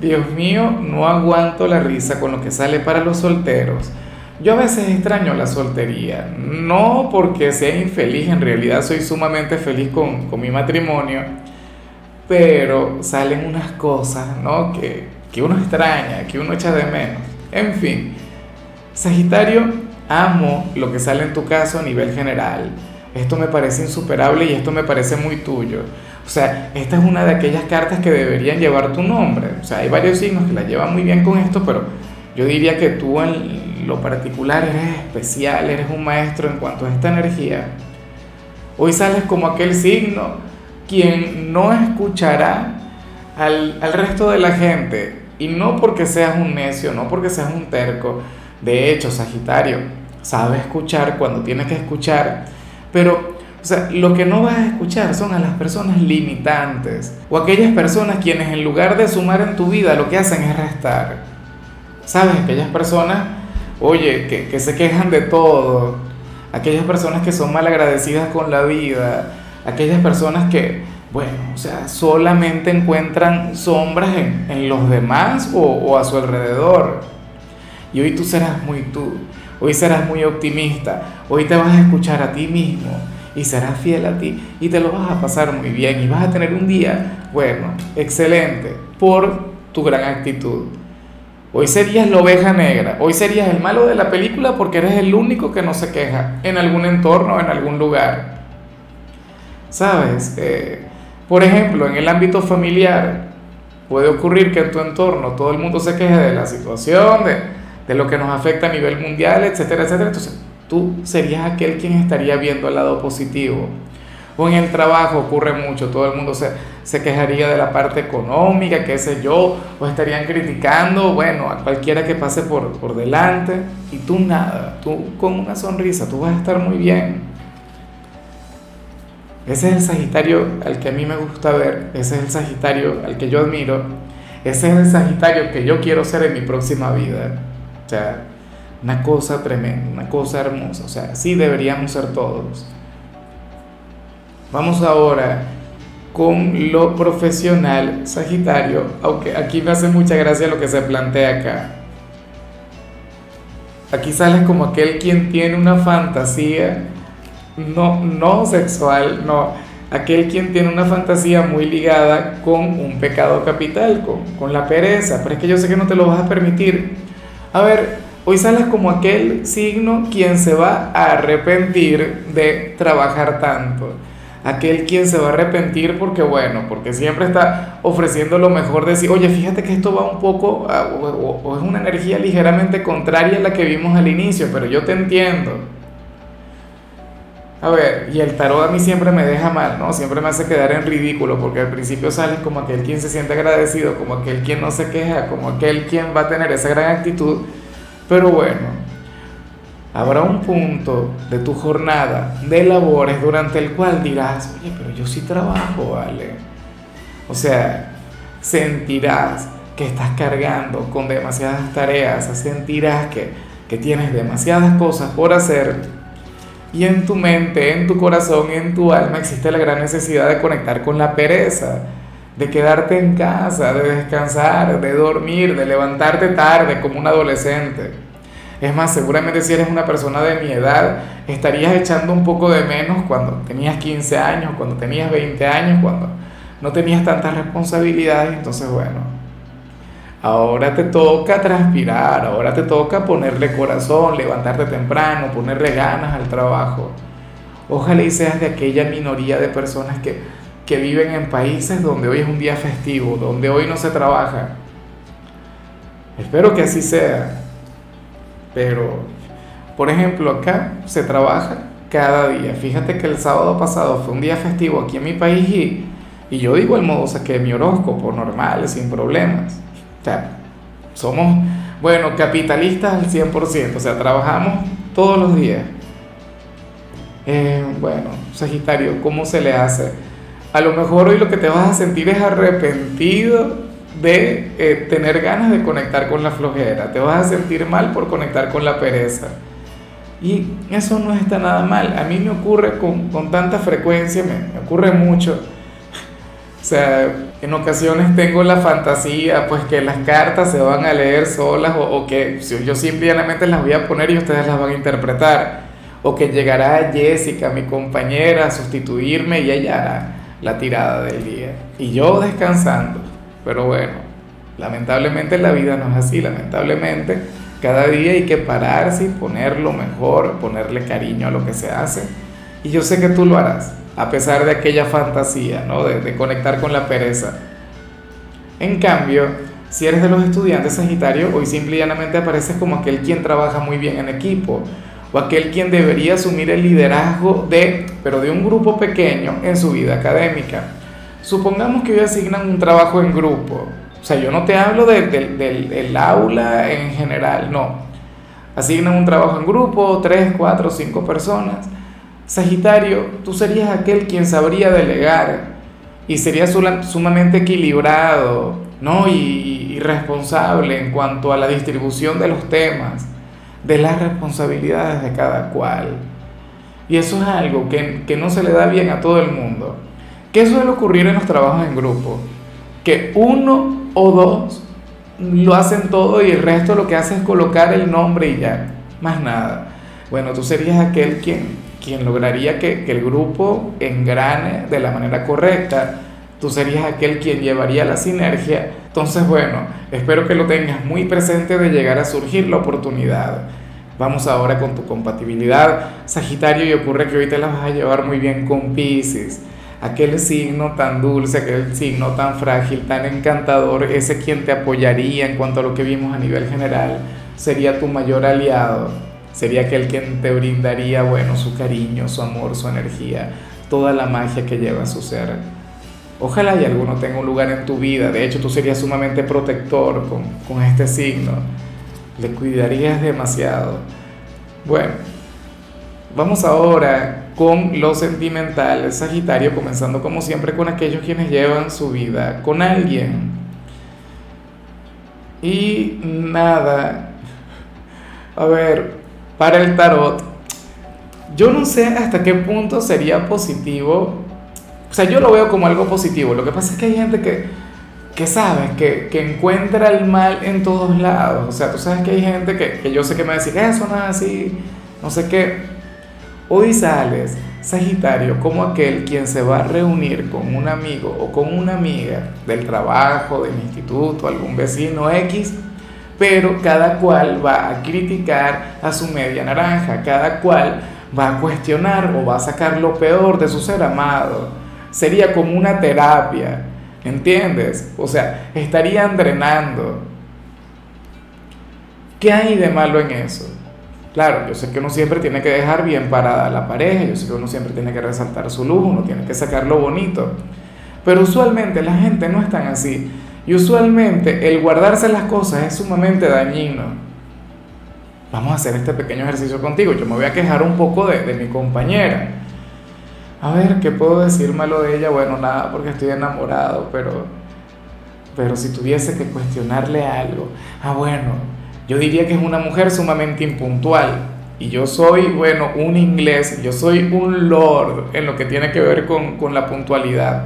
Dios mío, no aguanto la risa con lo que sale para los solteros. Yo a veces extraño la soltería, no porque sea infeliz, en realidad soy sumamente feliz con, mi matrimonio, pero salen unas cosas, ¿no? Que, que uno extraña, que uno echa de menos. En fin, Sagitario, amo lo que sale en tu caso a nivel general. Esto me parece insuperable y esto me parece muy tuyo. O sea, esta es una de aquellas cartas que deberían llevar tu nombre. O sea, hay varios signos que la llevan muy bien con esto, pero yo diría que tú en lo particular eres especial, eres un maestro en cuanto a esta energía. Hoy sales como aquel signo quien no escuchará al, al resto de la gente. Y no porque seas un necio, no porque seas un terco. De hecho, Sagitario sabe escuchar cuando tiene que escuchar, pero o sea, lo que no vas a escuchar son a las personas limitantes o aquellas personas quienes en lugar de sumar en tu vida lo que hacen es restar. ¿Sabes? Aquellas personas, oye, que, que se quejan de todo, aquellas personas que son mal agradecidas con la vida, aquellas personas que, bueno, o sea, solamente encuentran sombras en, en los demás o, o a su alrededor. Y hoy tú serás muy tú, hoy serás muy optimista, hoy te vas a escuchar a ti mismo y serás fiel a ti y te lo vas a pasar muy bien y vas a tener un día, bueno, excelente, por tu gran actitud. Hoy serías la oveja negra, hoy serías el malo de la película porque eres el único que no se queja en algún entorno, en algún lugar. ¿Sabes? Eh, por ejemplo, en el ámbito familiar, puede ocurrir que en tu entorno todo el mundo se queje de la situación, de, de lo que nos afecta a nivel mundial, etcétera, etcétera. Entonces, tú serías aquel quien estaría viendo el lado positivo. O en el trabajo ocurre mucho, todo el mundo se, se quejaría de la parte económica, qué sé yo, o estarían criticando, bueno, a cualquiera que pase por, por delante, y tú nada, tú con una sonrisa, tú vas a estar muy bien. Ese es el Sagitario al que a mí me gusta ver, ese es el Sagitario al que yo admiro, ese es el Sagitario que yo quiero ser en mi próxima vida. O sea, una cosa tremenda, una cosa hermosa. O sea, así deberíamos ser todos. Vamos ahora con lo profesional, Sagitario, aunque aquí me hace mucha gracia lo que se plantea acá. Aquí sales como aquel quien tiene una fantasía, no, no sexual, no, aquel quien tiene una fantasía muy ligada con un pecado capital, con, con la pereza, pero es que yo sé que no te lo vas a permitir. A ver, Hoy sales como aquel signo quien se va a arrepentir de trabajar tanto. Aquel quien se va a arrepentir porque, bueno, porque siempre está ofreciendo lo mejor de decir, oye, fíjate que esto va un poco, o, es una energía ligeramente contraria a la que vimos al inicio, pero yo te entiendo. A ver, y el tarot a mí siempre me deja mal, ¿no? Siempre me hace quedar en ridículo, porque al principio sales como aquel quien se siente agradecido, como aquel quien no se queja, como aquel quien va a tener esa gran actitud pero bueno, habrá un punto de tu jornada de labores durante el cual dirás, oye, pero yo sí trabajo, ¿vale? O sea, sentirás que estás cargando con demasiadas tareas, sentirás que, que tienes demasiadas cosas por hacer y en tu mente, en tu corazón, en tu alma existe la gran necesidad de conectar con la pereza, de quedarte en casa, de descansar, de dormir, de levantarte tarde como un adolescente. Es más, seguramente si eres una persona de mi edad, estarías echando un poco de menos cuando tenías 15 años, cuando tenías 20 años, cuando no tenías tantas responsabilidades. Entonces, bueno, ahora te toca transpirar, ahora te toca ponerle corazón, levantarte temprano, ponerle ganas al trabajo. Ojalá y seas de aquella minoría de personas que que viven en países donde hoy es un día festivo, donde hoy no se trabaja. Espero que así sea. Pero, por ejemplo, acá se trabaja cada día. Fíjate que el sábado pasado fue un día festivo aquí en mi país y, y yo digo el modo saqué mi horóscopo normal, sin problemas. O sea, somos, Bueno, capitalistas al 100%, o sea, trabajamos todos los días. Eh, bueno, Sagitario, ¿cómo se le hace? A lo mejor hoy lo que te vas a sentir es arrepentido de eh, tener ganas de conectar con la flojera, te vas a sentir mal por conectar con la pereza. Y eso no está nada mal, a mí me ocurre con, con tanta frecuencia, me, ocurre mucho. O sea, en ocasiones tengo la fantasía, pues que las cartas se van a leer solas o, o que yo simplemente las voy a poner y ustedes las van a interpretar. O que llegará Jessica, mi compañera, a sustituirme y ella hará la tirada del día. Y yo descansando. Pero bueno, lamentablemente la vida no es así, lamentablemente cada día hay que pararse y ponerlo mejor, ponerle cariño a lo que se hace. Y yo sé que tú lo harás a pesar de aquella fantasía, ¿no? De, conectar con la pereza. En cambio, si eres de los estudiantes Sagitario, hoy simple y llanamente apareces como aquel quien trabaja muy bien en equipo, o aquel quien debería asumir el liderazgo de, pero de un grupo pequeño en su vida académica. Supongamos que hoy asignan un trabajo en grupo, o sea, yo no te hablo del, del aula en general, no. Asignan un trabajo en grupo, tres, cuatro, cinco personas Sagitario, tú serías aquel quien sabría delegar y sería sumamente equilibrado ¿no? y, responsable en cuanto a la distribución de los temas, de las responsabilidades de cada cual. Y eso es algo que, que no se le da bien a todo el mundo. ¿Qué suele ocurrir en los trabajos en grupo? Que uno o dos lo hacen todo y el resto lo que hace es colocar el nombre y ya, más nada. Bueno, tú serías aquel quien quien lograría que, el grupo engrane de la manera correcta. Tú serías aquel quien llevaría la sinergia. Entonces, bueno, espero que lo tengas muy presente de llegar a surgir la oportunidad. Vamos ahora con tu compatibilidad, Sagitario, y ocurre que hoy te la vas a llevar muy bien con Pisces. Aquel signo tan dulce, aquel signo tan frágil, tan encantador, ese quien te apoyaría en cuanto a lo que vimos a nivel general, sería tu mayor aliado sería aquel quien te brindaría, bueno, su cariño, su amor, su energía, toda la magia que lleva su ser. Ojalá y alguno tenga un lugar en tu vida, de hecho tú serías sumamente protector con, con este signo, le cuidarías demasiado. Bueno, vamos ahora con lo sentimental, Sagitario, comenzando como siempre con aquellos quienes llevan su vida con alguien. Y nada, a ver, para el tarot, yo no sé hasta qué punto sería positivo. O sea, yo lo veo como algo positivo. Lo que pasa es que hay gente que, que sabe, que, que encuentra el mal en todos lados. O sea, tú sabes que hay gente que, que yo sé que me va a decir, eso no es así, no sé qué. Hoy sales, Sagitario, como aquel quien se va a reunir con un amigo o con una amiga del trabajo, del instituto, algún vecino X pero cada cual va a criticar a su media naranja, cada cual va a cuestionar o va a sacar lo peor de su ser amado. Sería como una terapia, ¿entiendes? O sea, estarían drenando. ¿Qué hay de malo en eso? Claro, yo sé que uno siempre tiene que dejar bien parada a la pareja, yo sé que uno siempre tiene que resaltar su luz, uno tiene que sacar lo bonito, pero usualmente la gente no es tan así. Y usualmente el guardarse las cosas es sumamente dañino. Vamos a hacer este pequeño ejercicio contigo. Yo me voy a quejar un poco de, de mi compañera. A ver, ¿qué puedo decir malo de ella? Bueno, nada, porque estoy enamorado, pero, pero si tuviese que cuestionarle algo. Ah, bueno, yo diría que es una mujer sumamente impuntual. Y yo soy, bueno, un inglés, yo soy un lord en lo que tiene que ver con, con la puntualidad.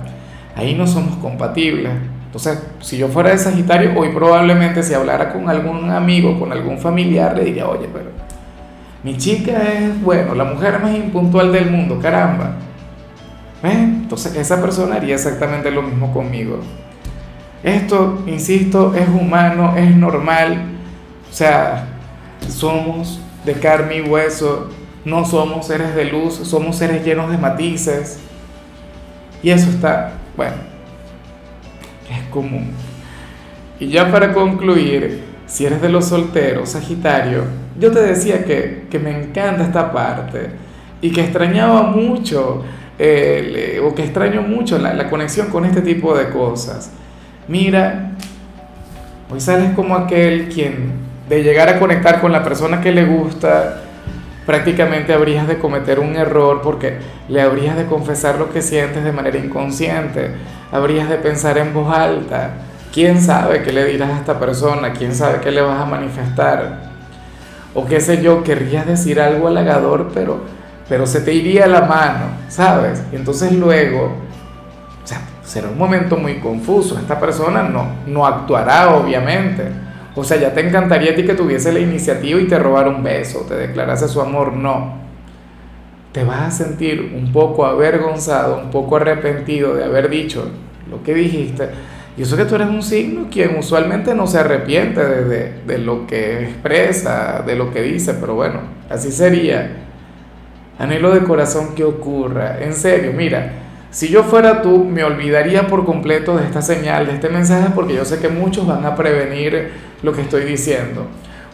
Ahí no somos compatibles. Entonces, si yo fuera de Sagitario, hoy probablemente si hablara con algún amigo, con algún familiar, le diría, oye, pero mi chica es, bueno, la mujer más impuntual del mundo, caramba. Entonces, esa persona haría exactamente lo mismo conmigo. Esto, insisto, es humano, es normal. O sea, somos de carne y hueso, no somos seres de luz, somos seres llenos de matices. Y eso está, bueno, es común. Y ya para concluir, si eres de los solteros, Sagitario, yo te decía que, me encanta esta parte y que extrañaba mucho, o que extraño mucho la, conexión con este tipo de cosas. Mira, hoy sales como aquel quien, de llegar a conectar con la persona que le gusta, prácticamente habrías de cometer un error porque le habrías de confesar lo que sientes de manera inconsciente, habrías de pensar en voz alta, quién sabe qué le dirás a esta persona, quién sabe qué le vas a manifestar, o qué sé yo, querrías decir algo halagador, pero, pero se te iría la mano, ¿sabes? Entonces luego, o sea, será un momento muy confuso, esta persona no, no actuará obviamente o sea, ya te encantaría a ti que tuviese la iniciativa y te robara un beso, te declarase su amor. No. Te vas a sentir un poco avergonzado, un poco arrepentido de haber dicho lo que dijiste. Y eso que tú eres un signo quien usualmente no se arrepiente de, de lo que expresa, de lo que dice, pero bueno, así sería. Anhelo de corazón que ocurra. En serio, mira, si yo fuera tú, me olvidaría por completo de esta señal, de este mensaje, porque yo sé que muchos van a prevenir lo que estoy diciendo.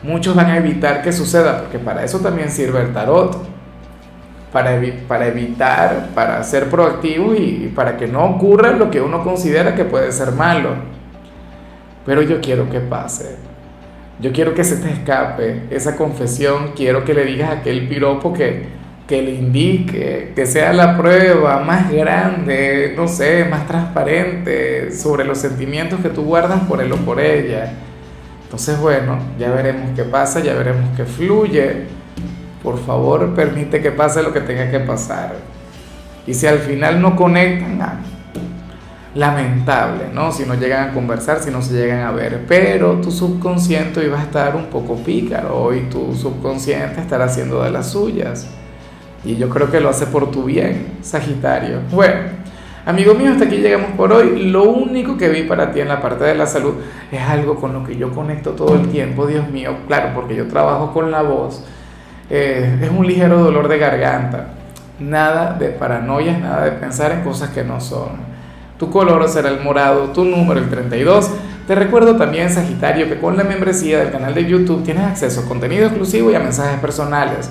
Muchos van a evitar que suceda, porque para eso también sirve el tarot. Para, para evitar, para ser proactivo y para que no ocurra lo que uno considera que puede ser malo. Pero yo quiero que pase. Yo quiero que se te escape esa confesión. Quiero que le digas aquel piropo que, que le indique, que sea la prueba más grande, no sé, más transparente sobre los sentimientos que tú guardas por él o por ella. Entonces, bueno, ya veremos qué pasa, ya veremos qué fluye. Por favor, permite que pase lo que tenga que pasar. Y si al final no conectan, ah, lamentable, ¿no? Si no llegan a conversar, si no se llegan a ver. Pero tu subconsciente iba a estar un poco pícaro y tu subconsciente estará haciendo de las suyas. Y yo creo que lo hace por tu bien, Sagitario. Bueno, amigo mío, hasta aquí llegamos por hoy. Lo único que vi para ti en la parte de la salud es algo con lo que yo conecto todo el tiempo, Dios mío, claro, porque yo trabajo con la voz. Eh, es un ligero dolor de garganta. Nada de paranoias, nada de pensar en cosas que no son. Tu color será el morado, tu número el 32. Te recuerdo también, Sagitario, que con la membresía del canal de YouTube tienes acceso a contenido exclusivo y a mensajes personales